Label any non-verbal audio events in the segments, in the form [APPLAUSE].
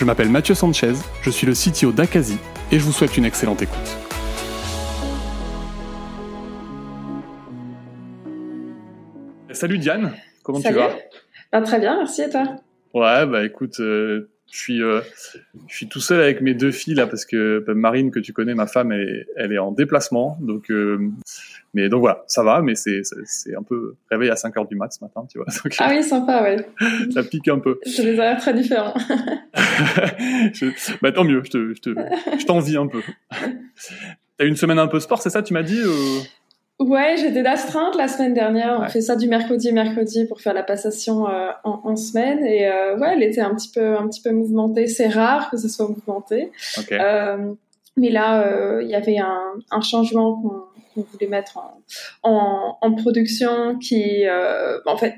Je m'appelle Mathieu Sanchez, je suis le CTO d'Akazi et je vous souhaite une excellente écoute. Salut Diane, comment tu vas? Bah, Très bien, merci et toi? Ouais, bah écoute, euh, je suis, euh, je suis tout seul avec mes deux filles là parce que bah, Marine que tu connais, ma femme, elle, elle est en déplacement, donc euh, mais donc voilà, ça va, mais c'est c'est un peu réveil à 5 heures du mat ce matin, tu vois. [LAUGHS] ah oui, sympa, ouais. [LAUGHS] ça pique un peu. [LAUGHS] J'ai des horaires très différents. bah tant mieux, je te je te je t'envie un peu. T'as une semaine un peu sport, c'est ça, tu m'as dit Ouais, j'étais d'astreinte la semaine dernière. On fait ça du mercredi mercredi pour faire la passation euh, en, en, semaine. Et euh, ouais, elle était un petit peu, un petit peu mouvementée. C'est rare que ce soit mouvementé. Euh, mais là, euh, il y avait un, un changement qu'on voulait mettre en, en, en production qui, en fait,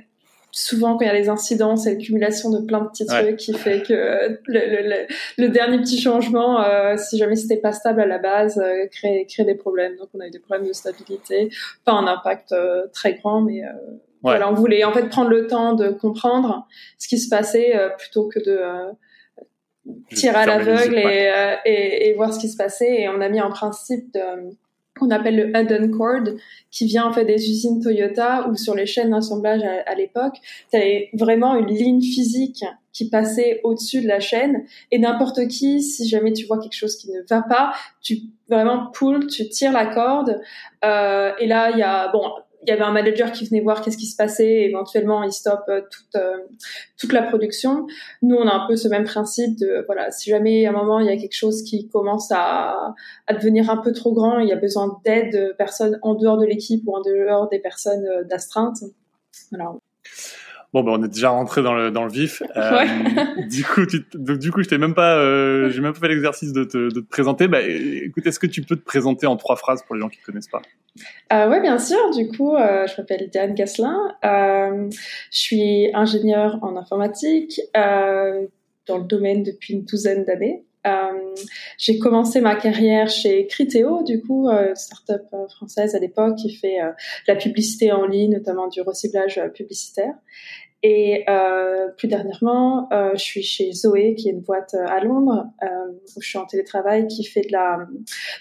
souvent quand il y a les incidents, c'est l'accumulation de plein de petits trucs qui fait que le, le, le, dernier petit changement, euh, si jamais c'était pas stable à la base, euh, crée, crée des problèmes. Donc on a eu des problèmes de stabilité, pas un impact euh, très grand, mais euh, voilà, on voulait en fait prendre le temps de comprendre ce qui se passait plutôt que de tirer à l'aveugle et, et, et, voir ce qui se passait. Et on a mis en principe de qu'on appelle le Hidden Cord, qui vient en fait des usines Toyota ou sur les chaînes d'assemblage à, l'époque, tu avais vraiment une ligne physique qui passait au-dessus de la chaîne. Et n'importe qui, si jamais tu vois quelque chose qui ne va pas, tu vraiment pull, tu tires la corde. Euh, et là il y a bon il y avait un manager qui venait voir qu'est-ce qui se passait, éventuellement il stoppe euh, toute euh, toute la production. Nous on a un peu ce même principe de voilà, si jamais à un moment il y a quelque chose qui commence à, à devenir un peu trop grand, il y a besoin d'aide de personnes en dehors de l'équipe ou en dehors des personnes euh, d'astreinte. Voilà, Bon, ben, on est déjà rentré dans le, dans le vif. Euh, [LAUGHS] du coup, tu, donc, du coup, je t'ai même pas, euh, j'ai même pas fait l'exercice de te, de te présenter. Bah, écoute, est-ce que tu peux te présenter en trois phrases pour les gens qui connaissent pas? Euh, Oui, bien sûr. Du coup, euh, je m'appelle Diane Gasselin. Euh, je suis ingénieure en informatique euh, dans le domaine depuis une douzaine d'années. Euh, j'ai commencé ma carrière chez Criteo, du coup, euh, startup française à l'époque qui fait la publicité en ligne, notamment du recyclage publicitaire. Et euh, plus dernièrement, euh, je suis chez Zoé, qui est une boîte euh, à Londres, euh, où je suis en télétravail, qui fait de la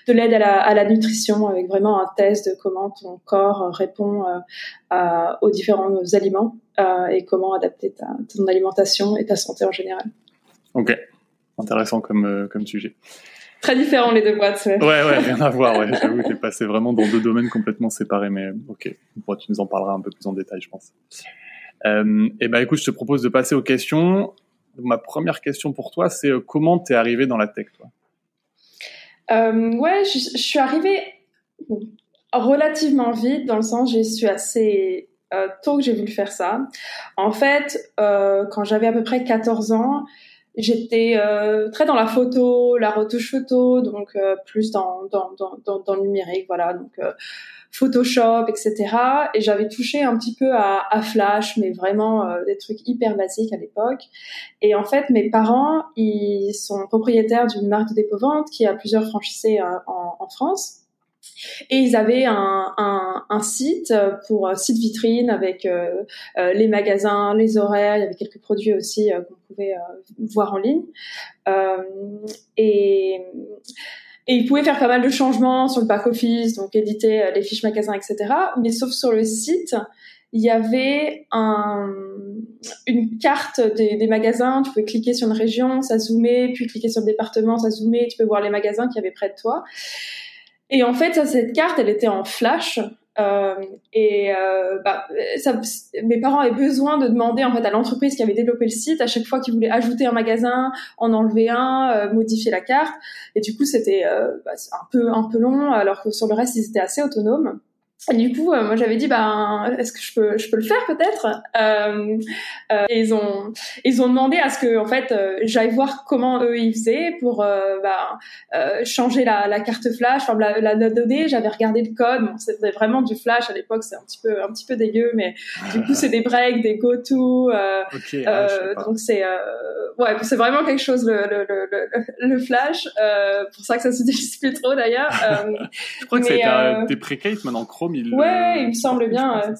de l'aide à la, nutrition, avec vraiment un test de comment ton corps répond aux différents aliments et comment adapter ton alimentation et ta santé en général. Ok, intéressant comme comme sujet. Très différent les deux boîtes. Ouais, ouais, rien à voir. Ouais. [LAUGHS] J'avoue, t'es passé vraiment dans deux domaines complètement séparés, mais ok, bon, tu nous en parleras un peu plus en détail, je pense. Euh, et ben écoute, je te propose de passer aux questions. Ma première question pour toi, c'est euh, comment t'es arrivé dans la tech, toi? Euh, Ouais, je, je, suis arrivée relativement vite, dans le sens, je suis assez euh, tôt que j'ai voulu faire ça. En fait, euh, quand j'avais à peu près 14 ans, j'étais euh, très dans la photo, la retouche photo, donc euh, plus dans, dans, dans, dans, le numérique, voilà. Donc Photoshop, etc. Et j'avais touché un petit peu à, à Flash, mais vraiment euh, des trucs hyper basiques à l'époque. Et en fait, mes parents, ils sont propriétaires d'une marque de dépôt-vente qui a plusieurs franchisés euh, en, en, France. Et ils avaient un, site pour euh, site vitrine avec euh, les magasins, les horaires, il y avait quelques produits aussi qu'on pouvait voir en ligne. et ils pouvaient faire pas mal de changements sur le back-office, donc éditer euh, les fiches magasins, etc. Mais sauf sur le site, il y avait un, une carte des, magasins. Tu pouvais cliquer sur une région, ça zoomait, puis cliquer sur le département, ça zoomait. Tu peux voir les magasins qui avaient près de toi. Et en fait, ça, cette carte, elle était en flash. Euh, et euh, bah, ça, mes parents avaient besoin de demander en fait à l'entreprise qui avait développé le site à chaque fois qu'ils voulaient ajouter un magasin, en enlever un, euh, modifier la carte. Et du coup, c'était euh, bah, un peu un peu long, alors que sur le reste, ils étaient assez autonomes. Du coup, euh, moi j'avais dit, ben, est-ce que je peux, je peux le faire peut-être euh, euh, Et ils ont, ils ont demandé à ce que, en fait, euh, j'aille voir comment eux ils faisaient pour euh, ben, changer la, la, carte flash, enfin la, la, donnée. J'avais regardé le code. Bon, c'était vraiment du flash à l'époque, c'est un petit peu, un petit peu dégueu, mais du coup c'est des breaks, des go to. Okay, ah, donc c'est, ouais, c'est vraiment quelque chose le, le, le, le flash. pour ça que ça se [LAUGHS] plus trop d'ailleurs. je crois que c'est des précates maintenant Chrome ouais, il me semble bien. Euh.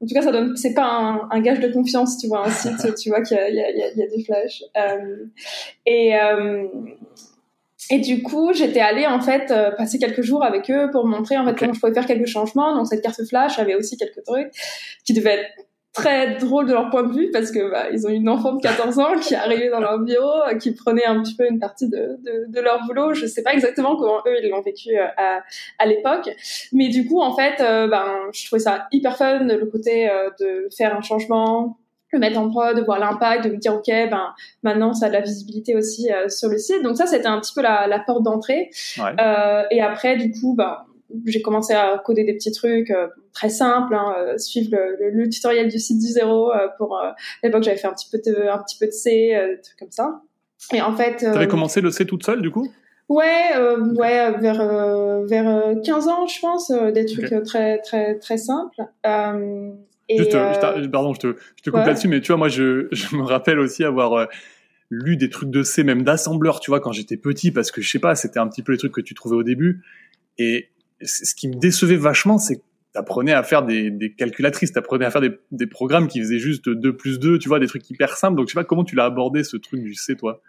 En tout cas, ça donne, c'est pas un, un, gage de confiance, tu vois, un site, [LAUGHS] tu vois qu'il y a, il y a, il y a des flashs. Euh, et euh, et du coup, j'étais allée en fait euh, passer quelques jours avec eux pour montrer en fait comment je pouvais faire quelques changements. Donc cette carte flash avait aussi quelques trucs qui devaient être très drôle de leur point de vue parce que bah, ils ont une enfant de 14 ans qui est arrivée dans leur bureau, euh, qui prenait un petit peu une partie de, de, de leur boulot. Je sais pas exactement comment eux ils l'ont vécu euh, à, à l'époque, mais du coup en fait, euh, ben je trouvais ça hyper fun le côté de faire un changement, le mettre en prod, de voir l'impact, de me dire ok ben maintenant ça a de la visibilité aussi sur le site. Donc ça c'était un petit peu la, la porte d'entrée. Ouais. et après du coup ben j'ai commencé à coder des petits trucs euh, très simples, hein, euh, suivre le, le, tutoriel du site du zéro euh, pour à l'époque j'avais fait un petit peu de un petit peu de C, des trucs comme ça. Et en fait, t'avais commencé le C toute seule du coup? Ouais, ouais, vers vers 15 ans, je pense, des trucs très très très simples. et Juste, pardon, je te, je te coupe là-dessus, mais tu vois, moi, je, je me rappelle aussi avoir lu des trucs de C, même d'assembleur, tu vois, quand j'étais petit, parce que je sais pas, c'était un petit peu les trucs que tu trouvais au début. Et ce qui me décevait vachement, c'est t'apprenais à faire des, des calculatrices, t'apprenais à faire des, programmes qui faisaient juste 2 plus 2, tu vois, des trucs hyper simples. Donc, je sais pas comment tu l'as abordé, ce truc du C, toi.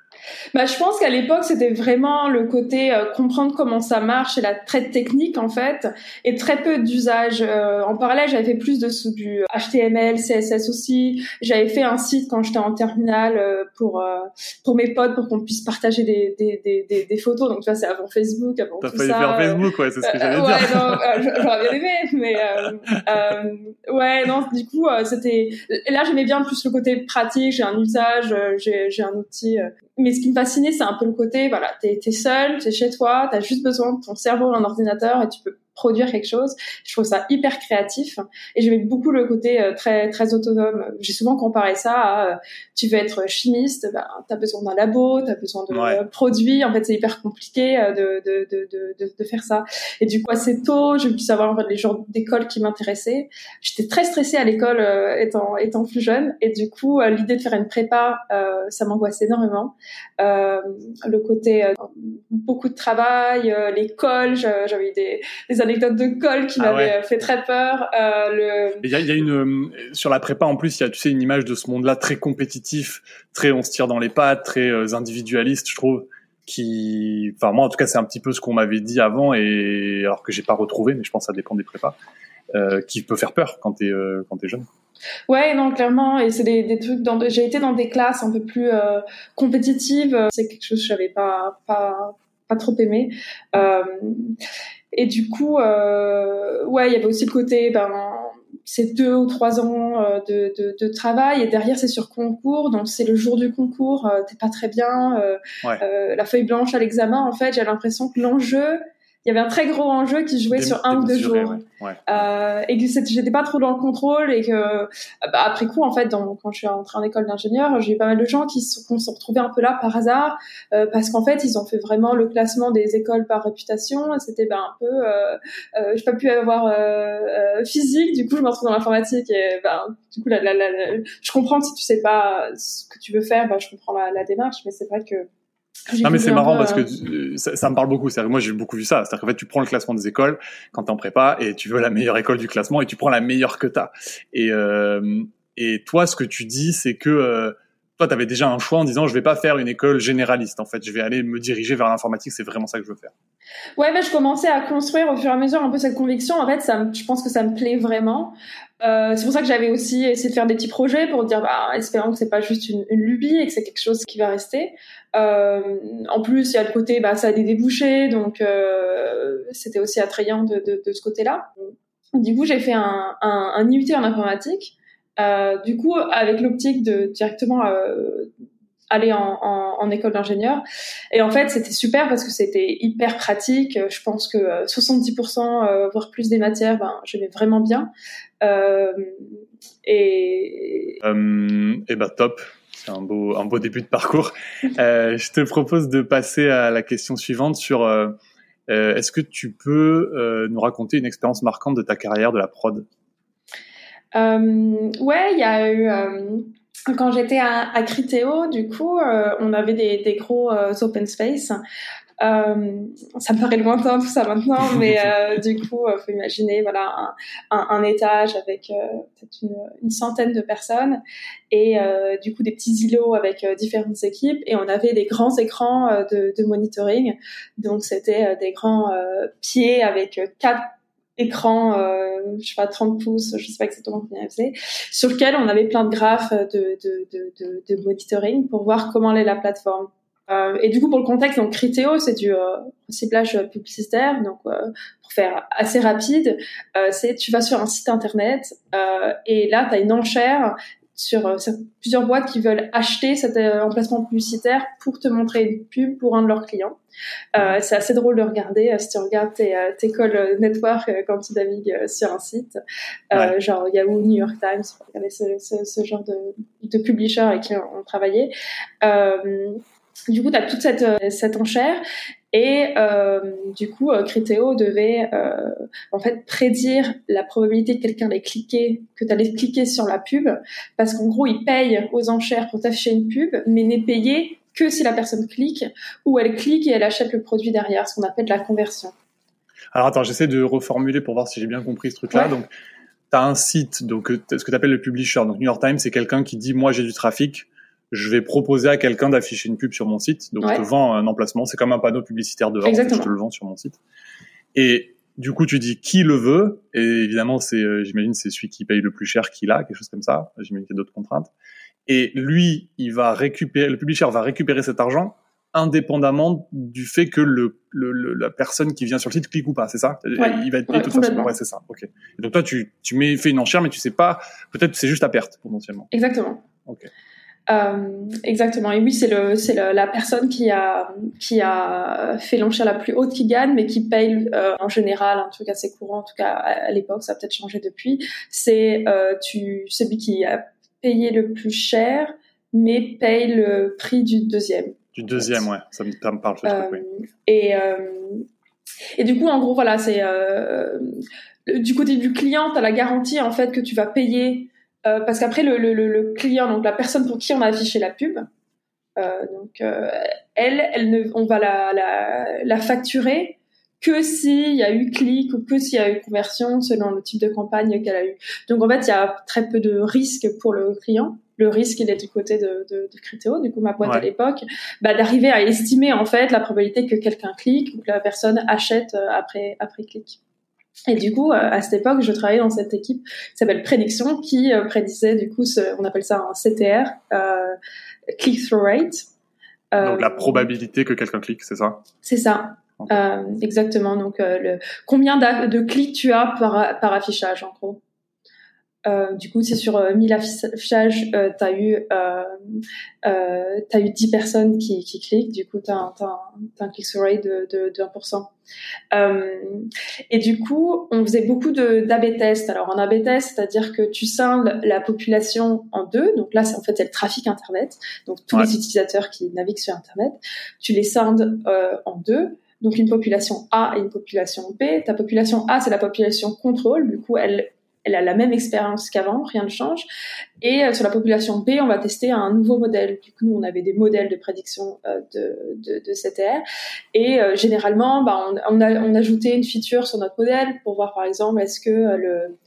Bah, je pense qu'à l'époque, c'était vraiment le côté euh, comprendre comment ça marche et la traite technique, en fait, et très peu d'usage. Euh, en parallèle, j'avais fait plus de du HTML, CSS aussi. J'avais fait un site quand j'étais en terminale euh, pour pour mes potes, pour qu'on puisse partager des, des, des, des, photos. Donc, tu vois, c'est avant Facebook, avant tout ça. T'as failli faire Facebook, ouais, c'est ce que j'allais dire. Ouais, non, [LAUGHS] j'aurais bien aimé, mais ouais, non, du coup, c'était... Là, j'aimais bien plus le côté pratique, j'ai un usage, j'ai un outil mais ce qui me fascinait, c'est un peu le côté, voilà, t'es es seul, t'es chez toi, t'as juste besoin de ton cerveau et un ordinateur et tu peux produire quelque chose. Je trouve ça hyper créatif et j'aimais beaucoup le côté euh, très très autonome. J'ai souvent comparé ça à euh, tu veux être chimiste, ben t'as besoin d'un labo, t'as besoin de produits. En fait, c'est hyper compliqué euh, de, de, de, de, de, faire ça. Et du coup, assez tôt, j'ai pu savoir en fait les genres d'école qui m'intéressaient. J'étais très stressée à l'école étant étant plus jeune et du coup, l'idée de faire une prépa, ça m'angoissait énormément. le côté beaucoup de travail, l'école, j'avais eu des, des anecdote de colle qui ah m'avait fait très peur. Euh, il y, a, y a une euh, sur la prépa en plus, il y a tu sais une image de ce monde-là très compétitif, très on se tire dans les pattes, très euh, individualiste, je trouve. Qui, enfin moi en tout cas c'est un petit peu ce qu'on m'avait dit avant et alors que j'ai pas retrouvé, mais je pense que ça dépend des prépas, euh, qui peut faire peur quand t'es euh, quand t'es jeune. Ouais, non, clairement. Et c'est des, des trucs dans. J'ai été dans des classes un peu plus euh, compétitives. C'est quelque chose que j'avais pas pas pas trop aimé. Euh, et du coup, euh, ouais, il y avait aussi le côté, ben, c'est deux ou trois ans euh, de, de, de, travail et derrière c'est sur concours, donc c'est le jour du concours, euh, t'es pas très bien, euh, euh, la feuille blanche à l'examen, en fait, j'ai l'impression que l'enjeu il y avait un très gros enjeu qui jouait sur un ou deux jours. Euh, et que j'étais pas trop dans le contrôle et que bah, après coup en fait dans, quand je suis rentrée en école d'ingénieur j'ai eu pas mal de gens qui se sont retrouvés un peu là par hasard euh, parce qu'en fait ils ont fait vraiment le classement des écoles par réputation et c'était ben un peu euh, euh, j'ai pas pu avoir euh, euh, physique. Du coup je me retrouve dans l'informatique et ben du coup la, la, la, je comprends que si tu sais pas ce que tu veux faire ben je comprends la, la démarche mais c'est vrai que non mais c'est marrant parce que euh, ça, ça, me parle beaucoup. Moi j'ai beaucoup vu ça. C'est-à-dire qu'en fait tu prends le classement des écoles quand t'es en prépa et tu veux la meilleure école du classement et tu prends la meilleure que t'as. Et euh, et toi ce que tu dis c'est que toi t'avais déjà un choix en disant je vais pas faire une école généraliste. En fait je vais aller me diriger vers l'informatique. C'est vraiment ça que je veux faire. Ouais, mais je commençais à construire au fur et à mesure un peu cette conviction. En fait, ça, je pense que ça me plaît vraiment. Euh, c'est pour ça que j'avais aussi essayé de faire des petits projets pour dire, bah, espérons que c'est pas juste une, une, lubie et que c'est quelque chose qui va rester. Euh, en plus, il y a le côté, bah, ça a des débouchés, donc euh, c'était aussi attrayant de, de, de ce côté-là. Du coup, j'ai fait un, un, un IUT en informatique. Euh, du coup, avec l'optique de directement euh, aller en, en, école d'ingénieur. Et en fait, c'était super parce que c'était hyper pratique. Je pense que 70% voire plus des matières, ben, j'aimais vraiment bien. et et bah top. C'est un beau, un beau début de parcours. Euh, je te propose de passer à la question suivante sur euh, euh, est-ce que tu peux nous raconter une expérience marquante de ta carrière de la prod? Ouais, il y a eu quand j'étais à, à Criteo, du coup, on avait des, des gros open space euh, ça me paraît lointain tout ça maintenant, [LAUGHS] mais euh, du coup, euh, faut imaginer voilà un, un, un étage avec euh, peut-être une, une, centaine de personnes et euh, du coup des petits îlots avec différentes équipes et on avait des grands écrans de, de monitoring. Donc c'était des grands pieds avec quatre écrans, euh, je sais pas 30 pouces, je sais pas exactement combien ils faisaient, sur lequel on avait plein de graphes de, de, de, de, de monitoring pour voir comment allait la plateforme. Euh, et du coup, pour le contexte, donc Criteo, c'est du euh, ciblage publicitaire. Donc, euh, pour faire assez rapide, euh, c'est tu vas sur un site internet et là, tu as une enchère sur, plusieurs boîtes qui veulent acheter cet emplacement publicitaire pour te montrer une pub pour un de leurs clients. c'est assez drôle de regarder si tu regardes tes, tes calls network quand tu navigues sur un site, genre Yahoo, New York Times, regarder ce, ce, ce genre de, de publishers avec qui on, on travaillait. Du coup, tu as toute cette, euh, cette enchère et euh, du coup, euh, Criteo devait euh, en fait prédire la probabilité que quelqu'un allait cliquer, que tu allais cliquer sur la pub, parce qu'en gros, il paye aux enchères pour t'afficher une pub, mais n'est payé que si la personne clique ou elle clique et elle achète le produit derrière, ce qu'on appelle la conversion. Alors attends, j'essaie de reformuler pour voir si j'ai bien compris ce truc-là. Donc, tu as un site, donc ce que tu appelles le publisher. Donc, New York Times, c'est quelqu'un qui dit, moi, j'ai du trafic je vais proposer à quelqu'un d'afficher une pub sur mon site. Donc, je te vends un emplacement. C'est comme un panneau publicitaire dehors. je te le vends sur mon site. Et du coup, tu dis qui le veut. Et évidemment, c'est, euh, j'imagine, c'est celui qui paye le plus cher qui l'a, quelque chose comme ça. J'imagine qu'il y a d'autres contraintes. Et lui, il va récupérer, le publisher va récupérer cet argent indépendamment du fait que le, le, la personne qui vient sur le site clique ou pas, c'est ça? Il va être payé de toute façon. Ouais, c'est ça. Ok. Et donc toi, tu, tu mets, fais une enchère, mais tu sais pas. Peut-être c'est juste à perte potentiellement. Exactement. Ok. Euh, exactement. Et oui, c'est le, c'est la personne qui a, qui a fait l'enchère la plus haute qui gagne, mais qui paye euh, en général, un truc assez courant, en tout cas à, l'époque, ça a peut-être changé depuis. C'est euh, tu, celui qui a payé le plus cher, mais paye le prix du deuxième. Du deuxième, ouais. Ça me, ça me parle. Ce truc, oui. Euh, et et du coup, en gros, voilà, c'est du côté du client, tu as la garantie en fait que tu vas payer euh, parce qu'après le, le, le, client, donc la personne pour qui on a affiché la pub, euh, donc euh, elle, elle ne, on va la, la, la facturer que s'il y a eu clic ou que s'il y a eu conversion selon le type de campagne qu'elle a eu. Donc en fait, il y a très peu de risques pour le client. Le risque, il est du côté de, de, de Criteo, du coup ma boîte à l'époque, bah, d'arriver à estimer en fait la probabilité que quelqu'un clique ou que la personne achète après après clic. Et du coup, euh, à cette époque, je travaillais dans cette équipe qui s'appelle Prédiction, qui euh, prédisait du coup, ce, on appelle ça un CTR, euh, click-through rate. Euh, Donc la probabilité que quelqu'un clique, c'est ça? C'est ça, euh, exactement. Donc le, combien de clics tu as par, par affichage, en gros. Euh, du coup, c'est sur 1000 euh, affichages, euh, tu as eu euh, euh, as eu 10 personnes qui, qui cliquent. Du coup, tu as, as, un click-through rate de, de, de 1%. Euh, et du coup, on faisait beaucoup d'AB tests. Alors, en AB test, c'est-à-dire que tu scindes la population en deux. Donc là, c'est en fait le trafic Internet. Donc tous les utilisateurs qui naviguent sur Internet, tu les scindes en deux. Donc une population A et une population B. Ta population A, c'est la population contrôle. Du coup, elle elle a la même expérience qu'avant, rien ne change. Et euh, sur la population B, on va tester un nouveau modèle. Du coup, nous, on avait des modèles de prédiction euh, de, de, de CTR. Et euh, généralement, bah, on, on, a, on ajoutait une feature sur notre modèle pour voir, par exemple, est-ce que le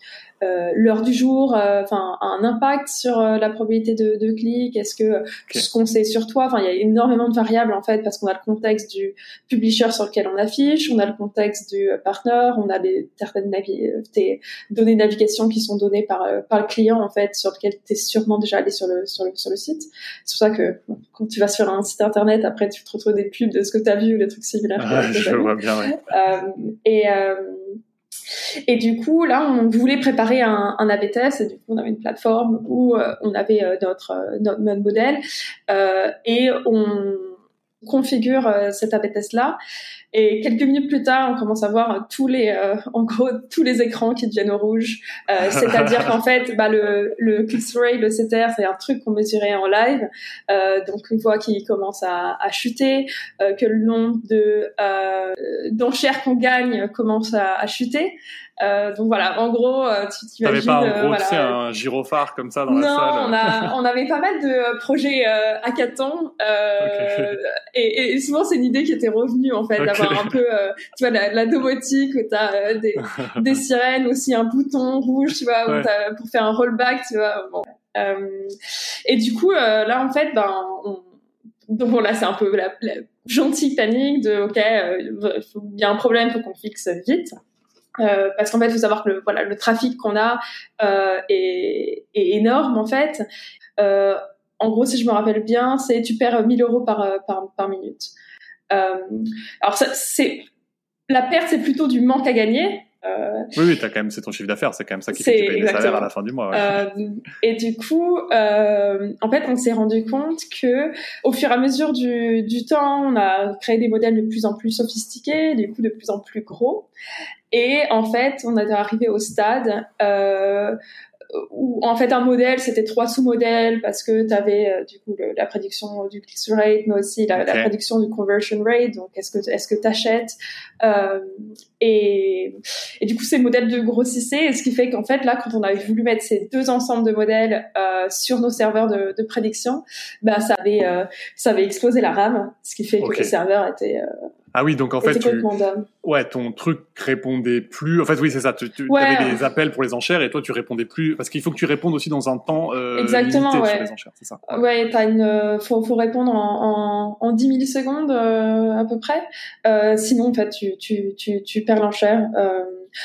euh, l'heure du jour, euh, enfin un impact sur euh, la probabilité de, de clic? Est-ce que ce qu'on sait sur toi, enfin il y a énormément de variables en fait parce qu'on a le contexte du publisher sur lequel on affiche, on a le contexte du partner, on a des certaines des données de navigation qui sont données par par le client en fait sur lequel tu es sûrement déjà allé sur le sur le sur le site. C'est pour ça que quand tu vas sur un site internet, après tu te retrouves des pubs de ce que tu as vu ou des trucs similaires. Ah, je vois bien. Ouais. [LAUGHS] et Et du coup, là, on voulait préparer un, un AB test. Et du coup, on avait une plateforme où on avait notre, notre, notre modèle et on configure cet AB test là. Et quelques minutes plus tard, on commence à voir tous les, euh, en gros, [LAUGHS] tous les écrans qui deviennent rouge. Euh, C'est-à-dire [LAUGHS] qu'en fait, bah, le, le click-through rate, le CTR, c'est un truc qu'on mesurait en live. Euh, donc, une fois qu'il commence à, à chuter, euh, que le nombre de euh, d'enchères qu'on gagne commence à, à chuter. Euh, donc voilà, en gros, euh, tu t'imagines. T'avais pas en gros, voilà, un gyrophare comme ça dans la salle Non, on, a, on avait pas mal de projets euh, hackathon euh, [LAUGHS] et, et, souvent c'est une idée qui était revenue en fait, d'avoir un peu, euh, tu vois, la, la domotique où t'as euh, des, [LAUGHS] des sirènes, aussi un bouton rouge, tu vois, pour faire un rollback, tu vois. Bon. et du coup, là en fait, ben, on, donc bon, là c'est un peu la, la gentille panique de ok, il y a un problème, faut qu'on fixe vite. Euh, parce qu'en fait, il faut savoir que le, voilà, le trafic qu'on a euh, est, est, énorme en fait. Euh, en gros, si je me rappelle bien, c'est tu perds 1000 euros par, par, par minute. Euh, alors, c'est la perte, c'est plutôt du manque à gagner. Euh, oui, oui, as quand même, c'est ton chiffre d'affaires, c'est quand même ça qui fait que tu payes les salaires à la fin du mois. Ouais. Euh, et du coup, euh, en fait, on s'est rendu compte que, au fur et à mesure du, du temps, on a créé des modèles de plus en plus sophistiqués, du coup de plus en plus gros, et en fait, on est arrivé au stade euh, où en fait un modèle c'était trois sous-modèles parce que tu avais euh, du coup la prédiction du click-through rate mais aussi la, la, prédiction du conversion rate. Donc est-ce que est-ce que t'achètes euh, et, et du coup ces modèles de grossissaient et ce qui fait qu'en fait là quand on avait voulu mettre ces deux ensembles de modèles euh, sur nos serveurs de, de prédiction bah ça avait euh, ça avait explosé la RAM ce qui fait que les serveurs étaient euh, ah oui, donc en fait, tu... ouais, ton truc répondait plus. En fait, oui, c'est ça. Tu, tu avais des appels pour les enchères et toi, tu répondais plus parce qu'il faut que tu répondes aussi dans un temps euh, Exactement, limité ouais. sur les enchères, c'est ça. Ouais, t'as une, euh, faut, faut répondre en, en, en 10 millisecondes euh, à peu près. Euh, sinon, en fait, tu, tu, tu, tu perds l'enchère. Euh,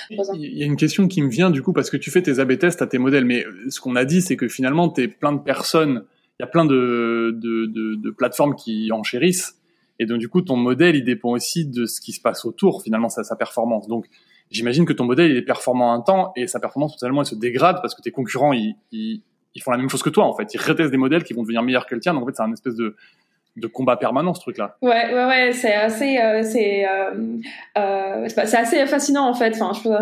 il y a une question qui me vient du coup parce que tu fais tes A/B tests à tes modèles, mais ce qu'on a dit, c'est que finalement, t'es plein de personnes. Il y a plein de, de, de, de plateformes qui enchérissent et donc, du coup, ton modèle, il dépend aussi de ce qui se passe autour, finalement, sa, sa performance. Donc, j'imagine que ton modèle, il est performant un temps et sa performance, totalement, elle se dégrade parce que tes concurrents, ils, ils, ils, font la même chose que toi, en fait. Ils retestent des modèles qui vont devenir meilleurs que le tien. Donc, en fait, c'est un espèce de, de combat permanent ce truc là ouais ouais ouais c'est assez euh, c'est euh, euh, c'est assez fascinant en fait. Enfin je trouve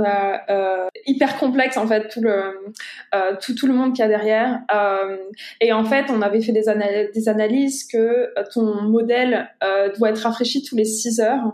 euh, hyper complexe en fait tout le euh, tout tout le monde qu'il y a derrière. Euh, et en fait on avait fait des analyses que ton modèle doit être rafraîchi tous les 6 heures.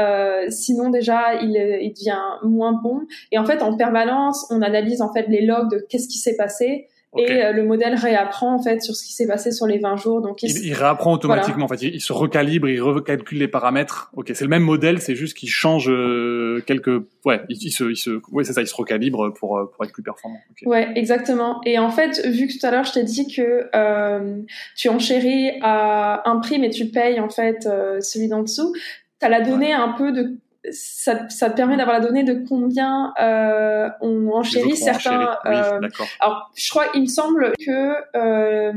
Euh, sinon déjà il, il devient moins bon. Et en fait en permanence on analyse en fait les logs de qu'est-ce qui s'est passé Okay. Et euh, le modèle réapprend en fait sur ce qui s'est passé sur les 20 jours. Donc il, il, il réapprend automatiquement. Voilà. En fait, il, il, se recalibre, il recalcule les paramètres. Ok, c'est le même modèle, c'est juste qu'il change euh, quelques. Ouais, il, se, il se, ouais, c'est ça, il se recalibre pour euh, pour être plus performant. Okay. Ouais, exactement. Et en fait, vu que tout à l'heure je t'ai dit que euh, tu enchéris à un prix, mais tu payes en fait euh, celui d'en dessous, t'as la donnée ouais. un peu de ça, ça te permet d'avoir la donnée de combien euh, on enchérit certains. Euh, alors, je crois, il me semble que euh,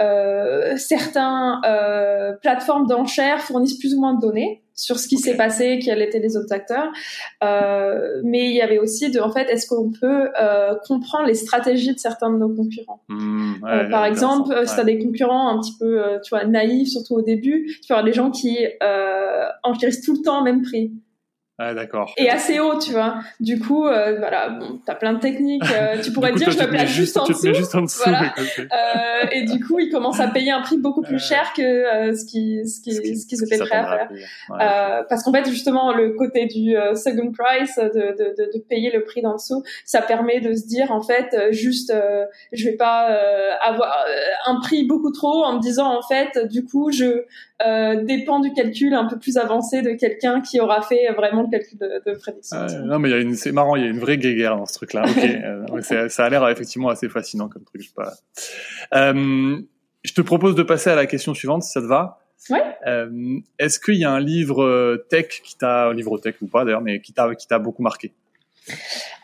euh, certains euh, plateformes d'enchères fournissent plus ou moins de données sur ce qui okay. s'est passé, quels étaient les autres acteurs. Euh, mais il y avait aussi de, en fait, est-ce qu'on peut euh, comprendre les stratégies de certains de nos concurrents? Mmh, ouais, euh, Par exemple, ouais. si tu as des concurrents un petit peu, tu vois, naïfs, surtout au début, tu avoir des gens qui enchérissent tout le temps au même prix. Ah, d'accord. Et assez haut, tu vois. Du coup, euh, voilà, bon, t'as plein de techniques. Euh, tu [LAUGHS] pourrais coup, dire, je me place juste, en dessous. juste en dessous. Voilà. euh, et du coup, ils commencent à payer un prix beaucoup plus cher que euh, ce qui, ce qui, ce qui, ce qui se fait faire. Ouais, euh, parce qu'en fait, justement, le côté du euh, second price, de, de, de, de, payer le prix d'en dessous, ça permet de se dire, en fait, juste, je vais pas avoir un prix beaucoup trop en me disant, en fait, du coup, je dépend du calcul un peu plus avancé de quelqu'un qui aura fait vraiment le calcul de, de prédiction. Ah, non, mais il y a une, c'est marrant, il y a une vraie guéguerre dans ce truc-là. [LAUGHS] Ok, euh, ça a l'air effectivement assez fascinant comme truc. Je, sais pas. Euh, je te propose de passer à la question suivante, si ça te va. Ouais. Euh, est-ce qu'il y a un livre tech qui t'a, un livre tech ou pas d'ailleurs, mais qui t'a, qui t'a beaucoup marqué?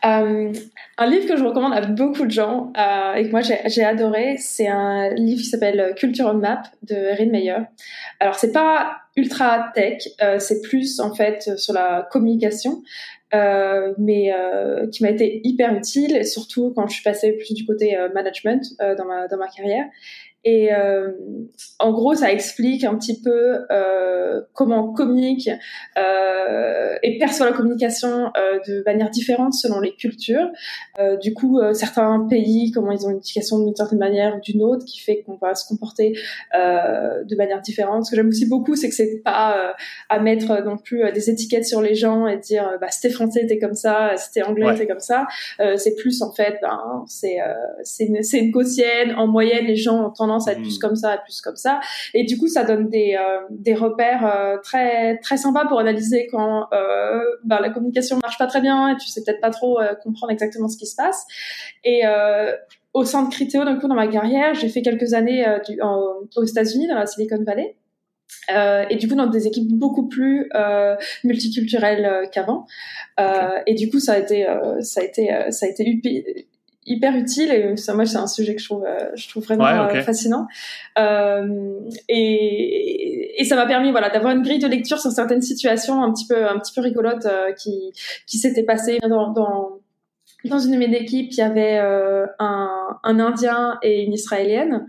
Euh, un livre que je recommande à beaucoup de gens euh, et que moi j'ai adoré, c'est un livre qui s'appelle Culture on Map de Erin Meyer. Alors c'est pas ultra tech, euh, c'est plus en fait sur la communication. mais qui m'a été hyper utile, surtout quand je suis passée plus du côté management dans ma dans ma carrière. Et euh, en gros, ça explique un petit peu euh, comment on communique euh, et perçoit la communication euh, de manière différente selon les cultures. Euh, du coup, euh, certains pays, comment ils ont une éducation d'une certaine manière ou d'une autre, qui fait qu'on va se comporter de manière différente. Ce que j'aime aussi beaucoup, c'est que c'est pas à mettre non plus des étiquettes sur les gens et dire bah si t'es français t'es comme ça, si t'es anglais t'es comme ça. c'est plus en fait, ben, c'est c'est une, une quotienne. En moyenne, les gens ont tendance à être plus hmm. comme ça, plus comme ça. Et du coup, ça donne des, euh, des repères euh, très très sympas pour analyser quand euh, ben, la communication marche pas très bien et tu sais peut-être pas trop comprendre exactement ce qui se passe. Et au sein de Criteo, d'un coup, dans ma carrière, j'ai fait quelques années du, aux États-Unis, dans la Silicon Valley. Euh, et du coup dans des équipes beaucoup plus euh, multiculturelles qu'avant et du coup ça a été ça a été ça a été hyper utile et ça moi c'est un sujet que je trouve euh, je trouve vraiment euh, fascinant. Euh, et, et ça m'a permis voilà d'avoir une grille de lecture sur certaines situations un petit peu un petit peu rigolotes euh, qui qui s'étaient passées. Dans, dans dans une de mes équipes, il y avait un, un Indien et une Israélienne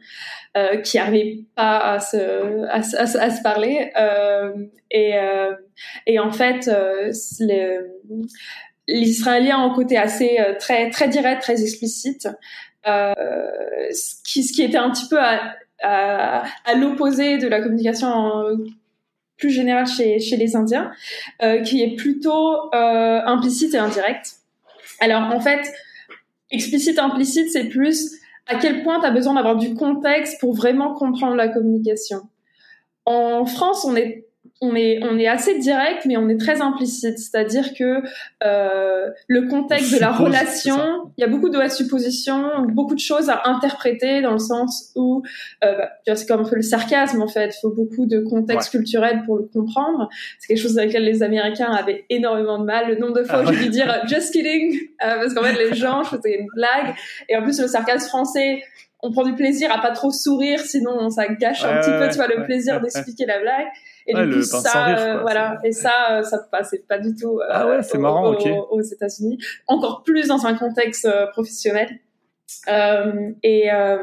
euh, qui n'arrivaient pas à se, à, à, à se parler. Euh, et, et en fait, les, les Israéliens ont un côté assez euh, très très direct, très explicite, euh, ce, qui, était un petit peu à, l'opposé de la communication plus générale chez, les Indiens, euh, qui est plutôt euh, implicite et indirecte. Alors en fait, explicite implicite, c'est plus à quel point tu as besoin d'avoir du contexte pour vraiment comprendre la communication. En France, on est on est on est assez direct mais on est très implicite. C'est-à-dire que euh, le contexte de la relation il y a beaucoup de suppositions beaucoup de choses à interpréter dans le sens où euh, bah, c'est comme un peu le sarcasme en fait. Il faut beaucoup de contexte culturel pour le comprendre. C'est quelque chose avec lequel les Américains avaient énormément de mal. Le nombre de fois ah où j'ai dû dire [LAUGHS] just kidding euh, parce qu'en fait les gens faisais une blague. Et en plus le sarcasme français on prend du plaisir à pas trop sourire sinon ça gâche un petit peu tu vois le plaisir d'expliquer la blague et du coup, ça, euh, voilà, et ça, euh, ça passait pas du tout euh, ah ouais, c'est marrant, aux, aux États-Unis. Encore plus dans un contexte professionnel. Euh, et euh...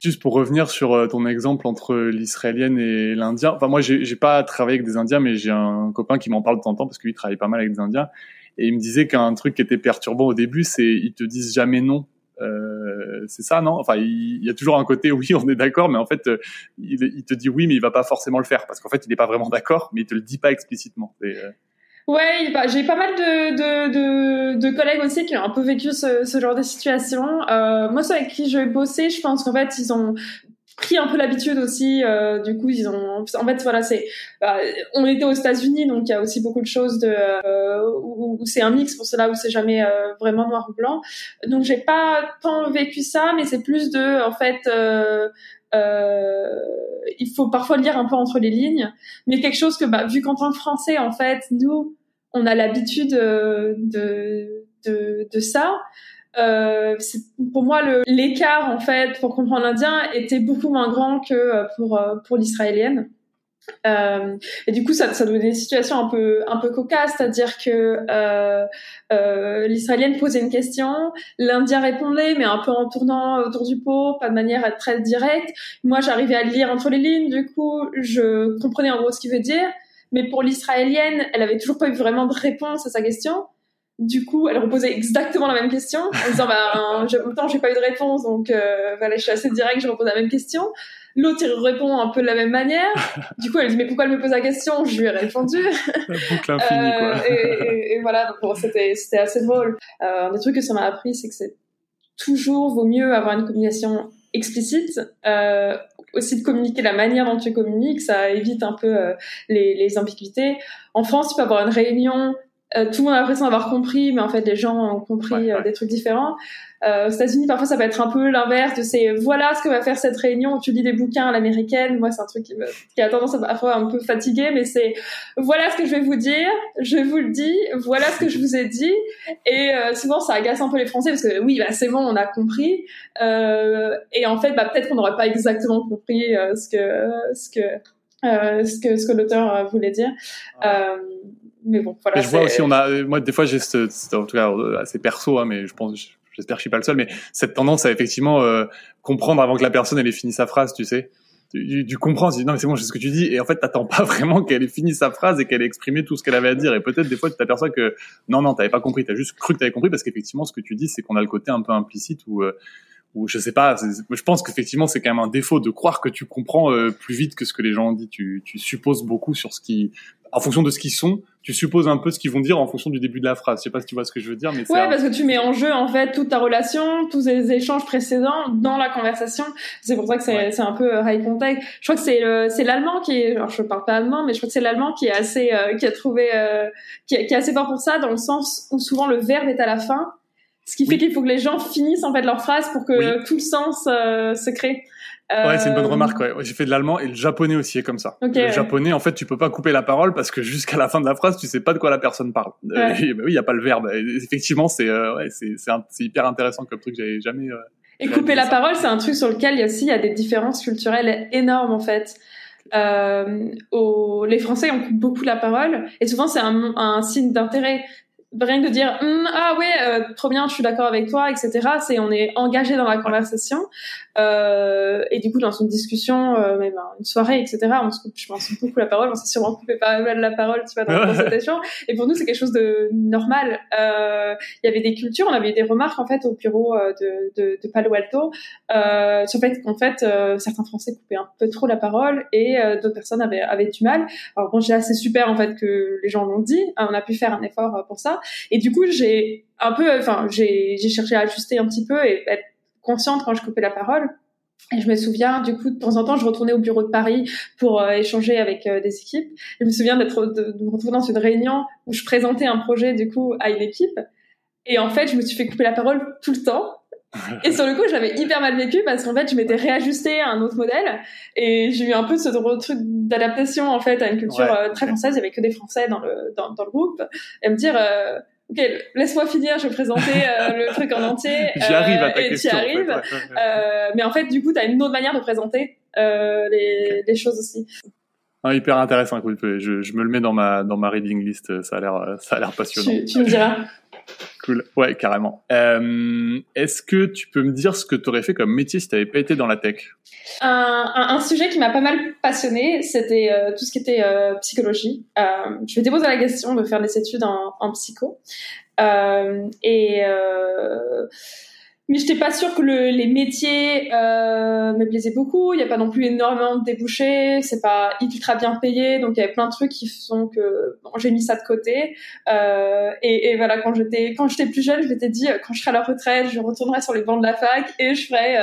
juste pour revenir sur ton exemple entre l'israélienne et l'indien. Enfin, moi, j'ai pas travaillé avec des Indiens, mais j'ai un copain qui m'en parle de temps en temps parce qu'il travaille pas mal avec des Indiens. Et il me disait qu'un truc qui était perturbant au début, c'est ils te disent jamais non euh, c'est ça, non? Enfin, il, y a toujours un côté [LAUGHS] oui, on est d'accord, mais en fait, euh, il, te dit oui, mais il va pas forcément le faire parce qu'en fait, il n'est pas vraiment d'accord, mais il te le dit pas explicitement. Euh, ouais, j'ai pas mal de, de, collègues aussi qui ont un peu vécu ce, genre de situation. Moi, ceux avec qui je bosser, je pense qu'en fait, ils ont pris un peu l'habitude aussi. Euh, du coup, ils ont. En fait, voilà, c'est. Bah, on était aux États-Unis, donc il y a aussi beaucoup de choses de euh, où, c'est un mix pour cela où c'est jamais euh, vraiment noir ou blanc. Donc j'ai pas tant vécu ça, mais c'est plus de en fait. Euh, il faut parfois lire un peu entre les lignes, mais quelque chose que, bah, vu qu'en tant que Français, en fait, nous, on a l'habitude de, de, de ça. Euh, pour moi, l'écart en fait pour comprendre l'indien était beaucoup moins grand que euh, pour euh, pour l'israélienne. Euh, et du coup, ça, ça donnait des situations un peu un peu cocasses, c'est-à-dire que euh, euh, l'israélienne posait une question, l'indien répondait, mais un peu en tournant autour du pot, pas de manière très directe. Moi, j'arrivais à lire entre les lignes, du coup, je comprenais en gros ce qu'il veut dire. Mais pour l'israélienne, elle avait toujours pas eu vraiment de réponse à sa question. Du coup, elle reposait exactement la même question en disant bah autant j'ai pas eu de réponse donc euh, voilà je suis assez direct je repose la même question. L'autre il répond un peu de la même manière. Du coup elle dit mais pourquoi elle me pose la question? Je lui ai répondu. La [LAUGHS] boucle infinie quoi. Euh, et, et, voilà donc c'était c'était assez drôle. Euh, un des trucs que ça m'a appris c'est que c'est toujours vaut mieux avoir une communication explicite. Euh, aussi de communiquer la manière dont tu communiques, ça évite un peu euh, les, les ambiguïtés. En France, tu peux avoir une réunion euh, tout le monde a l'impression d'avoir compris, mais en fait, les gens ont compris euh, des trucs différents. Euh, aux États-Unis, parfois, ça peut être un peu l'inverse de c'est voilà ce que va faire cette réunion. Tu lis des bouquins à l'américaine. Moi, c'est un truc qui, me, qui a tendance à parfois un peu fatiguer, mais c'est voilà ce que je vais vous dire. Je vous le dis. Voilà ce que je vous ai dit. Et euh, souvent, ça agace un peu les Français parce que oui, bah, c'est bon, on a compris. et en fait, bah, peut-être qu'on n'aurait pas exactement compris ce que ce que ce que ce que l'auteur voulait dire. Mais bon, voilà. je vois aussi, on a, moi, des fois, j'ai en tout cas assez perso, hein, mais je pense, j'espère que je suis pas le seul, mais cette tendance à effectivement comprendre avant que la personne elle ait fini sa phrase, tu sais tu, tu comprends, tu dis non mais c'est bon, c'est ce que tu dis, et en fait t'attends pas [LAUGHS] vraiment qu'elle ait fini sa phrase et qu'elle ait exprimé tout ce qu'elle avait à dire, et peut-être des fois tu t'aperçois que non non t'avais pas compris, t'as juste cru que t'avais compris parce qu'effectivement ce que tu dis c'est qu'on a le côté un peu implicite ou euh, ou je sais pas, je pense qu'effectivement c'est quand même un défaut de croire que tu comprends euh, plus vite que ce que les gens ont dit, tu, tu supposes beaucoup sur ce qui en fonction de ce qu'ils sont, tu supposes un peu ce qu'ils vont dire en fonction du début de la phrase. Je sais pas si tu vois ce que je veux dire, mais ouais, parce que tu mets en jeu en fait toute ta relation, tous les échanges précédents dans la conversation. C'est pour ça que c'est c'est un peu euh, high contact. Je crois que c'est c'est l'allemand qui est, alors je parle pas allemand, mais je crois que c'est l'allemand qui est assez euh, qui a trouvé euh, qui, qui, est assez fort pour ça dans le sens où souvent le verbe est à la fin, ce qui fait qu'il faut que les gens finissent en fait leur phrase pour que tout le sens se crée. Ouais, c'est une bonne euh, remarque. Ouais. J'ai fait de l'allemand et le japonais aussi est comme ça. le japonais, en fait, tu peux pas couper la parole parce que jusqu'à la fin de la phrase, tu sais pas de quoi la personne parle. Euh, bah oui, il y a pas le verbe. effectivement, c'est euh, ouais, c'est c'est hyper intéressant comme truc. J'avais jamais. et couper la parole, c'est un truc sur lequel il y a aussi il y a des différences culturelles énormes en fait. Euh, les Français on coupe beaucoup la parole et souvent c'est un, un signe d'intérêt rien de dire hum, ah ouais euh, trop bien je suis d'accord avec toi etc c'est on est engagé dans la conversation. Euh, et du coup dans une discussion euh, même une soirée etc on se coupe je pense beaucoup la parole on s'est sûrement coupé pas mal la parole tu vois dans la conversation. Et pour nous c'est quelque chose de normal. Euh, il y avait des cultures on avait eu des remarques en fait au bureau euh, de, de, de Palo Alto euh, sur le fait qu'en fait certains Français coupaient un peu trop la parole et d'autres personnes avaient, avaient du mal. Alors bon j'ai c'est super en fait que les gens l'ont dit on a pu faire un effort pour ça et du coup, j'ai un peu, enfin, j'ai cherché à ajuster un petit peu et être consciente quand je coupais la parole. Et je me souviens, du coup, de temps en temps, je retournais au bureau de Paris pour euh, échanger avec euh, des équipes. je me souviens d'être de, me retrouver dans une réunion où je présentais un projet, du coup, à une équipe. Et en fait, je me suis fait couper la parole tout le temps. Et sur le coup, j'avais hyper mal vécu parce qu'en fait, je m'étais réajustée à un autre modèle et j'ai eu un peu ce truc d'adaptation en fait à une culture euh, très française. Il y avait que des Français dans le dans, dans le groupe et me dire ok, laisse-moi finir, je vais présenter euh, [LAUGHS] le truc en entier. J'y arrive à ta euh, et question. Arrives. Euh, mais en fait, du coup, tu as une autre manière de présenter les, les choses aussi. Ah, hyper intéressant. Je, je me le mets dans ma dans ma reading list. Ça a l'air ça a l'air passionnant. Tu, tu me diras. Cool. Ouais, carrément. Euh, Est-ce que tu peux me dire ce que tu aurais fait comme métier si tu n'avais pas été dans la tech? Un, sujet qui m'a pas mal passionné, c'était euh, tout ce qui était euh, psychologie. Je m'étais posé la question de faire des études en, en psycho. Et mais j'étais pas sûre que le, les métiers euh, me plaisaient beaucoup. Il n'y a pas non plus énormément de débouchés, c'est pas ultra bien payé, donc il y avait plein de trucs qui font que bon, j'ai mis ça de côté. Euh, et, et, voilà, quand j'étais quand j'étais plus jeune, je m'étais dit quand je serai à la retraite, je retournerai sur les bancs de la fac et je ferai euh,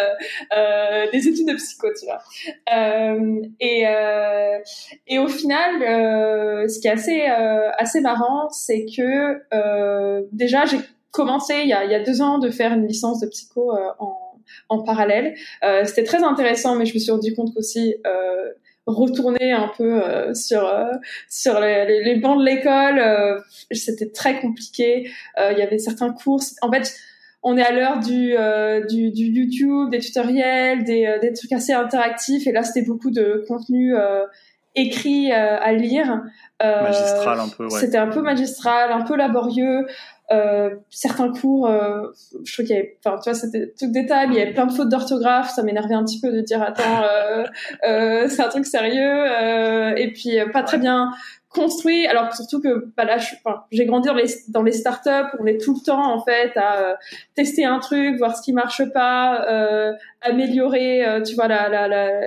euh des études de psycho, tu vois. Euh, et euh, et au final, ce qui est assez assez marrant, c'est que déjà j'ai commencé il y, a, il y a deux ans de faire une licence de psycho euh, en, en parallèle. Euh, C'était très intéressant, mais je me suis rendu compte qu'aussi euh, retourner un peu euh, sur euh, sur les, les, bancs de l'école, euh, c'était très compliqué. Il y avait certains cours. En fait, on est à l'heure du, du, du YouTube, des tutoriels, des, des trucs assez interactifs, et là c'était beaucoup de contenu écrit à lire. magistral un peu. Ouais. C'était un peu magistral, un peu laborieux. Euh, certains cours, euh, je trouve qu'il y avait, enfin, tu vois, c'était tout détail, il y avait plein de fautes d'orthographe, ça m'énervait un petit peu de dire, attends, euh, euh c'est un truc sérieux, euh, et puis pas très bien construit alors surtout que bah là j'ai grandi dans les dans les startups on est tout le temps en fait à euh, tester un truc voir ce qui marche pas euh, améliorer euh, tu vois la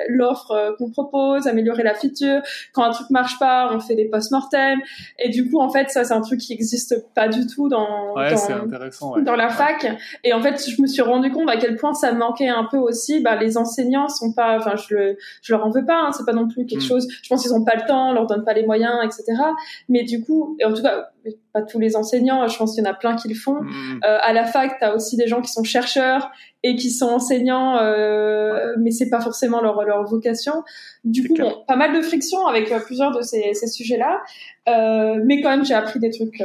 l'offre la, qu'on propose améliorer la feature. Quand un truc marche pas on fait des post-mortem. Et du coup en fait ça c'est un truc qui existe pas du tout dans dans, dans la fac. Et en fait je me suis rendu compte à quel point ça manquait un peu aussi. Bah les enseignants sont pas enfin je le je leur en veux pas hein, c'est pas non plus quelque hmm. chose. Je pense qu'ils ont pas le temps on leur donne pas les moyens etc. Mais du coup, et en tout cas, pas tous les enseignants, je pense qu'il y en a plein qui le font. Mm. Euh, à la fac, tu as aussi des gens qui sont chercheurs et qui sont enseignants, euh, mais c'est pas forcément leur, leur vocation. Du coup, bon, pas mal de friction avec euh, plusieurs de ces, ces sujets-là. Euh, mais quand même, j'ai appris des trucs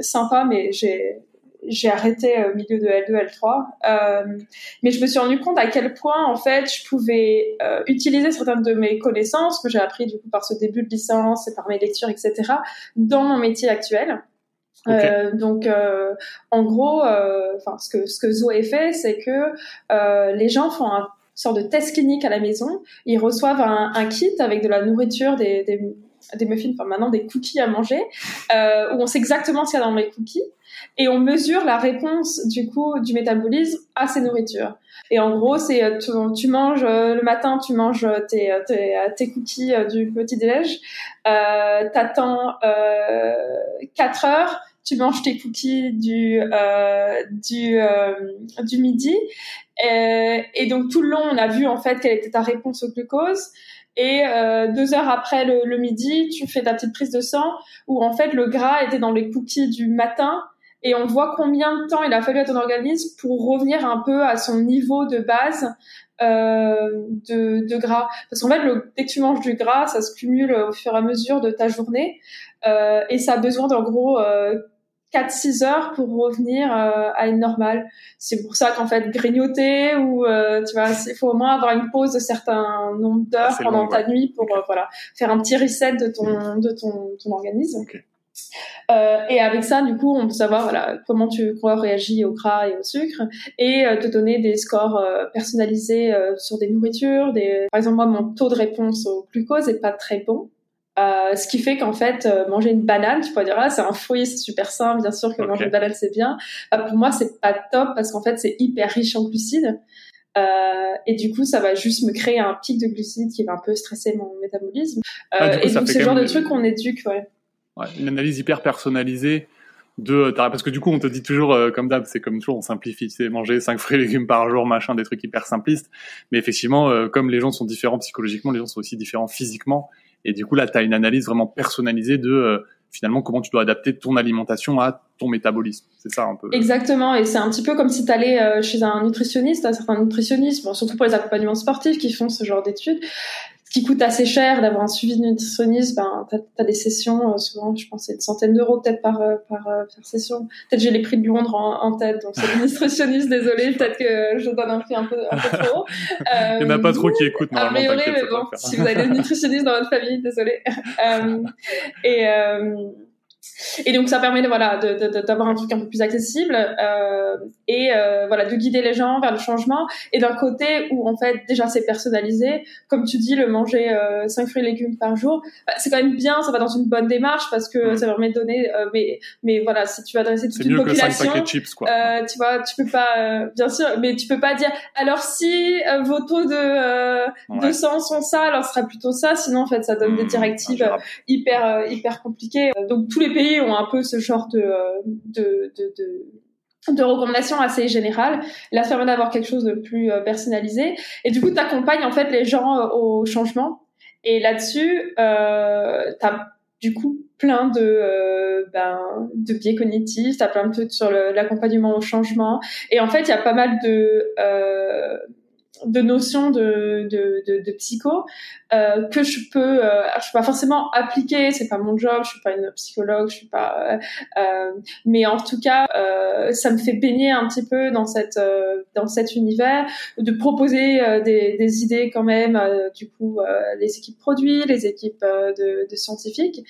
sympas, mais j'ai j'ai arrêté au milieu de L2, L3. mais je me suis rendu compte à quel point, en fait, je pouvais utiliser certaines de mes connaissances que j'ai appris du coup par ce début de licence et par mes lectures, etc., dans mon métier actuel. Euh, donc, euh, en gros, euh, enfin, ce que ce que Zoé fait, c'est que les gens font un sorte de test clinique à la maison. Ils reçoivent un, un kit avec de la nourriture, des, des, des muffins, enfin maintenant des cookies à manger, où on sait exactement ce qu'il y a dans les cookies et on mesure la réponse du coup du métabolisme à ces nourritures. Et en gros, c'est tu, tu, manges le matin, tu manges tes, tes, cookies du petit déj, euh, t'attends euh, 4 heures, tu manges tes cookies du euh, du euh, du midi et, et, donc tout le long on a vu en fait quelle était ta réponse au glucose et euh, deux heures après le, le, midi tu fais ta petite prise de sang où en fait le gras était dans les cookies du matin et on voit combien de temps il a fallu à ton organisme pour revenir un peu à son niveau de base euh, de, de, gras. Parce qu'en fait, le, dès que tu manges du gras, ça se cumule au fur et à mesure de ta journée euh, et ça a besoin d'en gros euh, 4-6 heures pour revenir euh, à une normale. C'est pour ça qu'en fait, grignoter ou euh, tu vois, il faut au moins avoir une pause de certains nombre d'heures pendant ta nuit pour euh, voilà faire un petit reset de ton de ton, ton organisme. et avec ça, du coup, on peut savoir voilà comment tu réagis au gras et au sucre et te donner des scores personnalisés sur des nourritures. Des... Par exemple, moi, mon taux de réponse au glucose est pas très bon. Euh, ce qui fait qu'en fait, euh, manger une banane, tu pourrais dire ah c'est un fruit, c'est super sain, bien sûr que manger une banane c'est bien. Euh, pour moi, c'est pas top parce qu'en fait c'est hyper riche en glucides et du coup ça va juste me créer un pic de glucides qui va un peu stresser mon métabolisme. Ah, et donc c'est le genre de truc qu'on éduque, ouais. ouais. Une analyse hyper personnalisée de parce que du coup on te dit toujours comme d'hab c'est comme toujours on simplifie c'est manger cinq [LAUGHS] fruits et légumes par jour machin des trucs hyper simplistes mais effectivement comme les gens sont différents psychologiquement les gens sont aussi différents physiquement et du coup, là, tu as une analyse vraiment personnalisée de euh, finalement comment tu dois adapter ton alimentation à ton métabolisme. C'est ça un peu. Exactement. Et c'est un petit peu comme si tu allais euh, chez un nutritionniste, un certain nutritionniste, bon, surtout pour les accompagnements sportifs qui font ce genre d'études qui coûte assez cher d'avoir un suivi de nutritionniste, ben t'as as des sessions euh, souvent, je pense c'est une centaine d'euros peut-être par euh, par, euh, par session. Peut-être j'ai les prix de Londres en, en tête, donc c'est [LAUGHS] nutritionniste, désolé, peut-être que je donne un prix un peu un peu trop. Euh, [LAUGHS] Il n'y en a pas trop qui écoutent normalement. A mais bon, si vous avez des nutritionnistes dans votre famille, désolé. [LAUGHS] et et donc ça permet de, voilà d'avoir un truc un peu plus accessible euh, et euh, voilà de guider les gens vers le changement. Et d'un côté où en fait déjà c'est personnalisé. Comme tu dis le manger euh, 5 fruits et légumes par jour bah, c'est quand même bien ça va dans une bonne démarche parce que ça permet de donner euh, mais mais voilà si tu vas adresser toute une population que chips, quoi. Euh, tu vois tu peux pas euh, bien sûr mais tu peux pas dire alors si vos taux de de sang sont ça alors ce sera plutôt ça. Sinon en fait ça donne des mm. directives hyper hyper compliquées. Donc tous les pays ont un peu ce genre de, de, de, de recommandations assez générales. Là, ça permet d'avoir quelque chose de plus euh, personnalisé. Et du coup, tu accompagnes en fait les gens euh, au changement. Et là-dessus, euh, tu as du coup plein de, euh, ben, de biais cognitifs, tu as plein de trucs sur l'accompagnement au changement. Et en fait, il y a pas mal de... De notions de, de, de, de psycho euh, que je peux euh, je peux pas forcément appliquer c'est pas mon job je suis pas une psychologue je suis pas euh, euh mais en tout cas euh, ça me fait baigner un petit peu dans cette euh, dans cet univers de proposer des, des idées quand même du coup les équipes produits les équipes de, de scientifiques.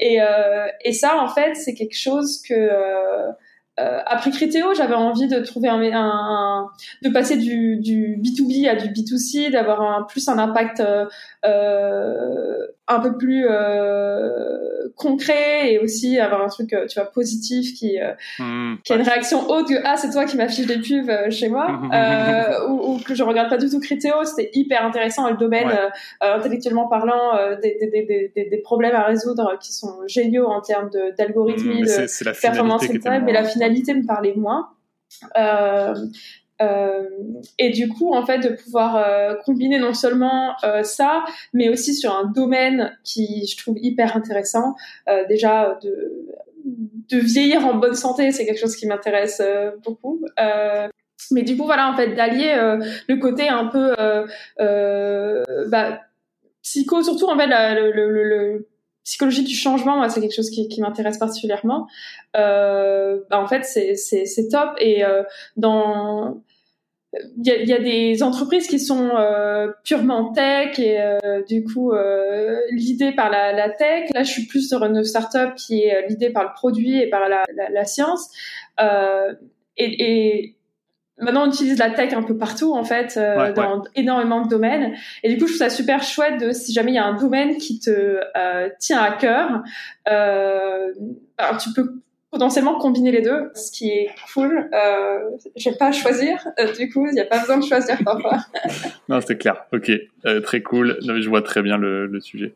Et et ça en fait c'est quelque chose que euh, après Critéo, j'avais envie de trouver un, un, de passer du, du B2B à du B2C, d'avoir un, plus un impact euh, euh, un peu plus euh, concret et aussi avoir un truc, tu vois, positif qui, mmh, qui a une réaction haute que ah c'est toi qui m'affiche des pubs chez moi [LAUGHS] ou, ou, que je regarde pas du tout Critéo. C'était hyper intéressant le domaine intellectuellement parlant des, des, des, des, problèmes à résoudre qui sont géniaux en termes d'algorithmes, de, de performance, mais la finalité me parlait moins. Euh, euh, et du coup, en fait, de pouvoir euh, combiner non seulement euh, ça, mais aussi sur un domaine qui je trouve hyper intéressant. Euh, déjà, de, de vieillir en bonne santé, c'est quelque chose qui m'intéresse beaucoup. mais du coup, voilà, en fait, d'allier le côté un peu bah, psycho, surtout en fait, le, le, le psychologie du changement, c'est quelque chose qui, qui m'intéresse particulièrement. Euh, bah, en fait, c'est top. Et euh, dans il y a, y a, des entreprises qui sont euh, purement tech et euh, du coup euh, l'idée par la, la, tech. Là, je suis plus sur une startup qui est l'idée par le produit et par la, la, la science. Euh, et, et, maintenant, on utilise la tech un peu partout en fait, euh, dans énormément de domaines. Et du coup, je trouve ça super chouette de si jamais il y a un domaine qui te tient à cœur, alors tu peux potentiellement combiner les deux, ce qui est cool. Euh, je vais pas choisir, euh, du coup, il n'y a pas besoin de choisir parfois. [LAUGHS] non, c'est clair. Ok, euh, très cool. je vois très bien le, le sujet.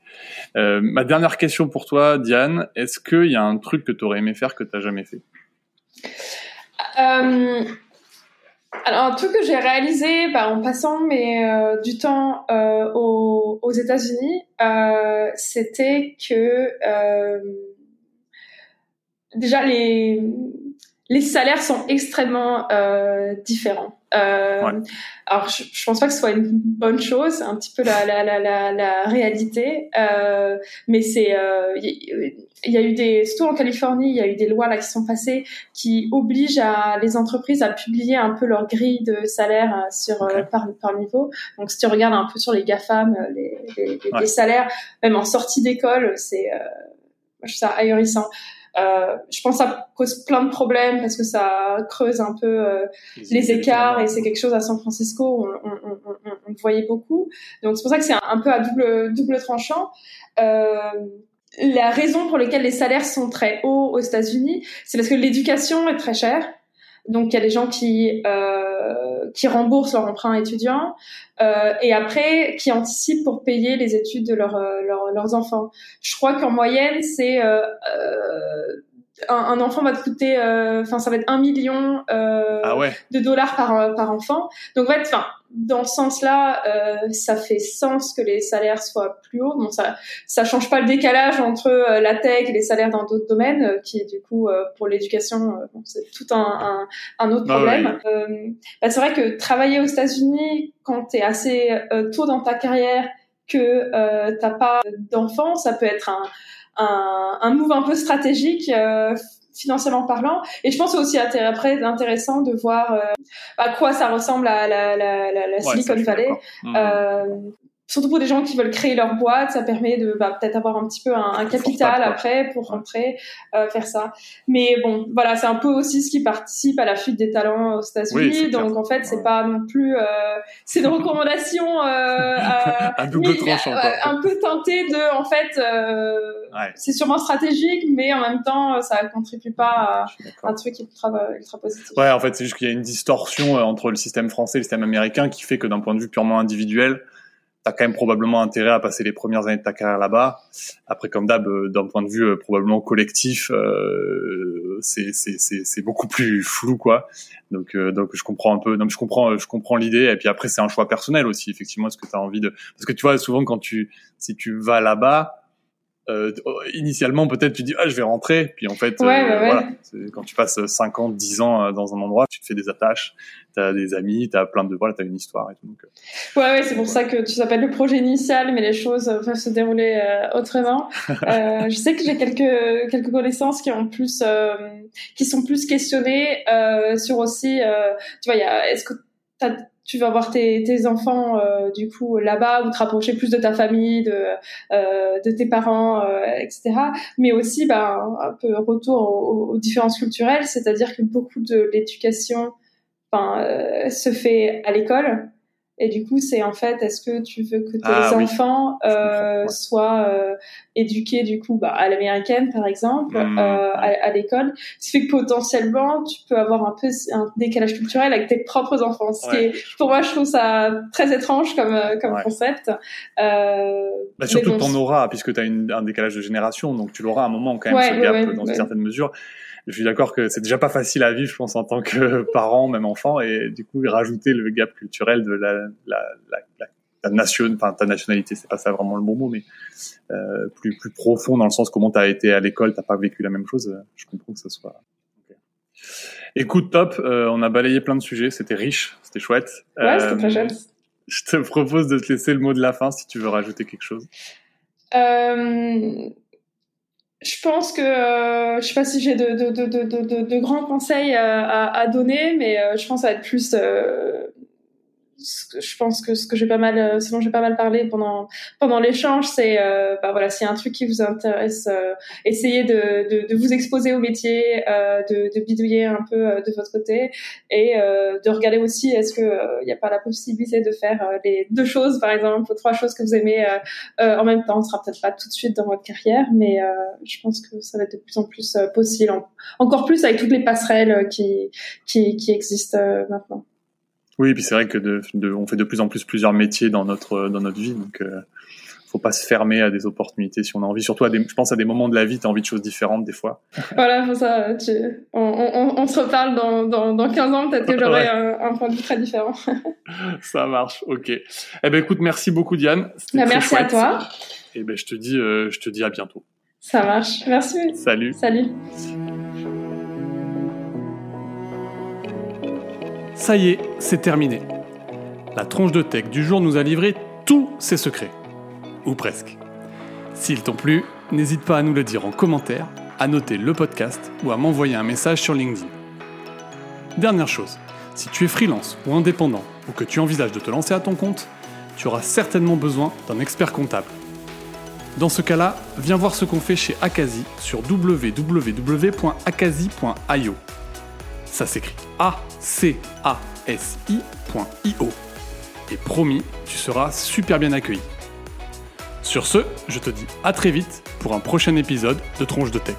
Euh, ma dernière question pour toi, Diane, est-ce qu'il y a un truc que tu aurais aimé faire que tu n'as jamais fait? Euh, alors, un truc que j'ai réalisé bah, en passant mais, euh, du temps aux, aux États-Unis, c'était que déjà les les salaires sont extrêmement euh, différents. Euh, Alors, je, je, pense pas que ce soit une bonne chose, un petit peu la, la, la, la, réalité, euh, mais c'est il euh, y, a eu des surtout en Californie, il y a eu des lois là qui sont passées qui obligent à les entreprises à publier un peu leur grille de salaire euh, sur euh, par, par niveau. Donc, si tu regardes un peu sur les GAFAM, les, les, les, salaires, même en sortie d'école, c'est je trouve ça ahurissant. Euh, je pense que ça cause plein de problèmes parce que ça creuse un peu euh, les, écarts et c'est quelque chose à San Francisco on, on, on, on le voyait beaucoup. Donc c'est pour ça que c'est un, peu à double double tranchant. Euh, la raison pour laquelle les salaires sont très hauts aux États-Unis, c'est parce que l'éducation est très chère. Donc il y a des gens qui euh, qui remboursent leur emprunt étudiant euh, et après qui anticipent pour payer les études de euh, leurs enfants. Je crois qu'en moyenne c'est euh, euh un, enfant va te coûter, euh, enfin ça va être un million euh, ah de dollars par euh, par enfant. Donc en fait, enfin dans ce sens-là, euh, ça fait sens que les salaires soient plus hauts. Bon, ça ça change pas le décalage entre la tech et les salaires dans d'autres domaines, qui est du coup pour l'éducation, c'est tout un, un, un autre ah problème. bah, c'est vrai que travailler aux États-Unis quand tu es assez tôt dans ta carrière que euh, t'as pas d'enfants, ça peut être un un, un move un peu stratégique euh, financièrement parlant. Et je pense aussi après intéressant de voir euh, à quoi ça ressemble à la, la, la, la Silicon Valley. Mmh. Euh, surtout pour des gens qui veulent créer leur boîte, ça permet de bah, peut-être avoir un petit peu un, un capital après pour rentrer, euh, faire ça. Mais bon, voilà, c'est un peu aussi ce qui participe à la fuite des talents aux États-Unis. donc en fait, c'est pas non plus, euh, c'est une [LAUGHS] recommandation euh, [LAUGHS] un double tranchant, euh, un peu tenté de, en fait, euh, c'est sûrement stratégique, mais en même temps, ça contribue pas à un truc ultra, ultra positif. Ouais, en fait, c'est juste qu'il y a une distorsion entre le système français et le système américain qui fait que d'un point de vue purement individuel, t'as quand même probablement intérêt à passer les premières années de ta carrière là-bas. Après, comme d'hab, euh, d'un point de vue euh, probablement collectif, euh, c'est beaucoup plus flou, quoi. Donc euh, donc je comprends un peu. Donc je comprends je comprends l'idée. Et puis après, c'est un choix personnel aussi, effectivement, est-ce que tu as envie de parce que tu vois souvent quand tu si tu vas là-bas euh, initialement peut-être tu dis ah je vais rentrer. Puis en fait euh, voilà. Quand tu passes 5 ans 10 ans euh, dans un endroit tu te fais des attaches. Tu as des amis tu as plein de voilà tu as une histoire et tout donc euh. ouais ouais c'est pour ça que tu s'appelles le projet initial mais les choses peuvent se dérouler autrement. [LAUGHS] Je sais que j'ai quelques quelques connaissances qui ont plus qui sont plus questionnées sur aussi tu vois il y a est-ce que tu vas voir tes, enfants euh, du coup là-bas ou te rapprocher plus de ta famille, de, euh, tes parents, euh, etc. Mais aussi bah, un peu retour aux, aux différences culturelles, c'est-à-dire que beaucoup de l'éducation enfin, se fait à l'école et du coup, c'est en fait, est-ce que tu veux que tes ah enfants euh, soient euh, éduqués du coup bah, à l'américaine, par exemple, mmh, euh, à, à l'école, ce qui fait que potentiellement, tu peux avoir un peu un décalage culturel avec tes propres enfants. Ce qui est, pour moi, je trouve ça très étrange comme euh, comme concept. Euh, bah, surtout bon, que t'en auras, puisque tu as un décalage de génération, donc tu l'auras à un moment quand même, ce gap dans une certaine mesure je suis d'accord que c'est déjà pas facile à vivre, je pense, en tant que [LAUGHS] parent, même enfant, et du coup, rajouter le gap culturel de la, la, la, la ta nation, enfin ta nationalité, c'est pas ça vraiment le bon mot, mais euh, plus plus profond dans le sens comment t'as été à l'école, t'as pas vécu la même chose. Euh, je comprends que ça soit. Okay. Écoute, top, euh, on a balayé plein de sujets, c'était riche, c'était chouette. Ouais, c'était très chouette. Je te propose de te laisser le mot de la fin si tu veux rajouter quelque chose. Euh, je pense que euh, je sais pas si j'ai de, grands conseils à, à, donner, mais euh, je pense à être plus euh, je pense que ce que j'ai pas mal, euh, ce dont j'ai pas mal parlé pendant pendant l'échange, c'est euh, bah voilà, s'il y a un truc qui vous intéresse, euh, essayez de, de, de, vous exposer au métier, euh, de, de, bidouiller un peu euh, de votre côté et de regarder aussi est-ce que il n'y a pas la possibilité de faire les deux choses, par exemple, trois choses que vous aimez en même temps. Ce sera peut-être pas tout de suite dans votre carrière, mais je pense que ça va être de plus en plus possible, encore plus avec toutes les passerelles qui qui, qui existent maintenant. Oui, puis c'est vrai que de, de, on fait de plus en plus plusieurs métiers dans notre dans notre vie, donc euh, faut pas se fermer à des opportunités si on a envie. Surtout à des, je pense à des moments de la vie, tu as envie de choses différentes des fois. [LAUGHS] Voilà, ça, tu, on, on, on, se reparle dans, dans, dans 15 ans, peut-être que j'aurai un, point de vue très différent. [LAUGHS] ça marche, ok. Eh ben écoute, merci beaucoup Diane. Bah, merci à toi. Et ben je te dis, euh, je te dis à bientôt. Ça marche, merci. Salut. Salut. Ça y est, c'est terminé. La tronche de tech du jour nous a livré tous ses secrets. Ou presque. S'ils t'ont plu, n'hésite pas à nous le dire en commentaire, à noter le podcast ou à m'envoyer un message sur LinkedIn. Dernière chose, si tu es freelance ou indépendant ou que tu envisages de te lancer à ton compte, tu auras certainement besoin d'un expert comptable. Dans ce cas-là, viens voir ce qu'on fait chez Akazi sur www.akazi.io. Ça s'écrit A-C-A-S-I.io. Et promis, tu seras super bien accueilli. Sur ce, je te dis à très vite pour un prochain épisode de Tronche de Tech.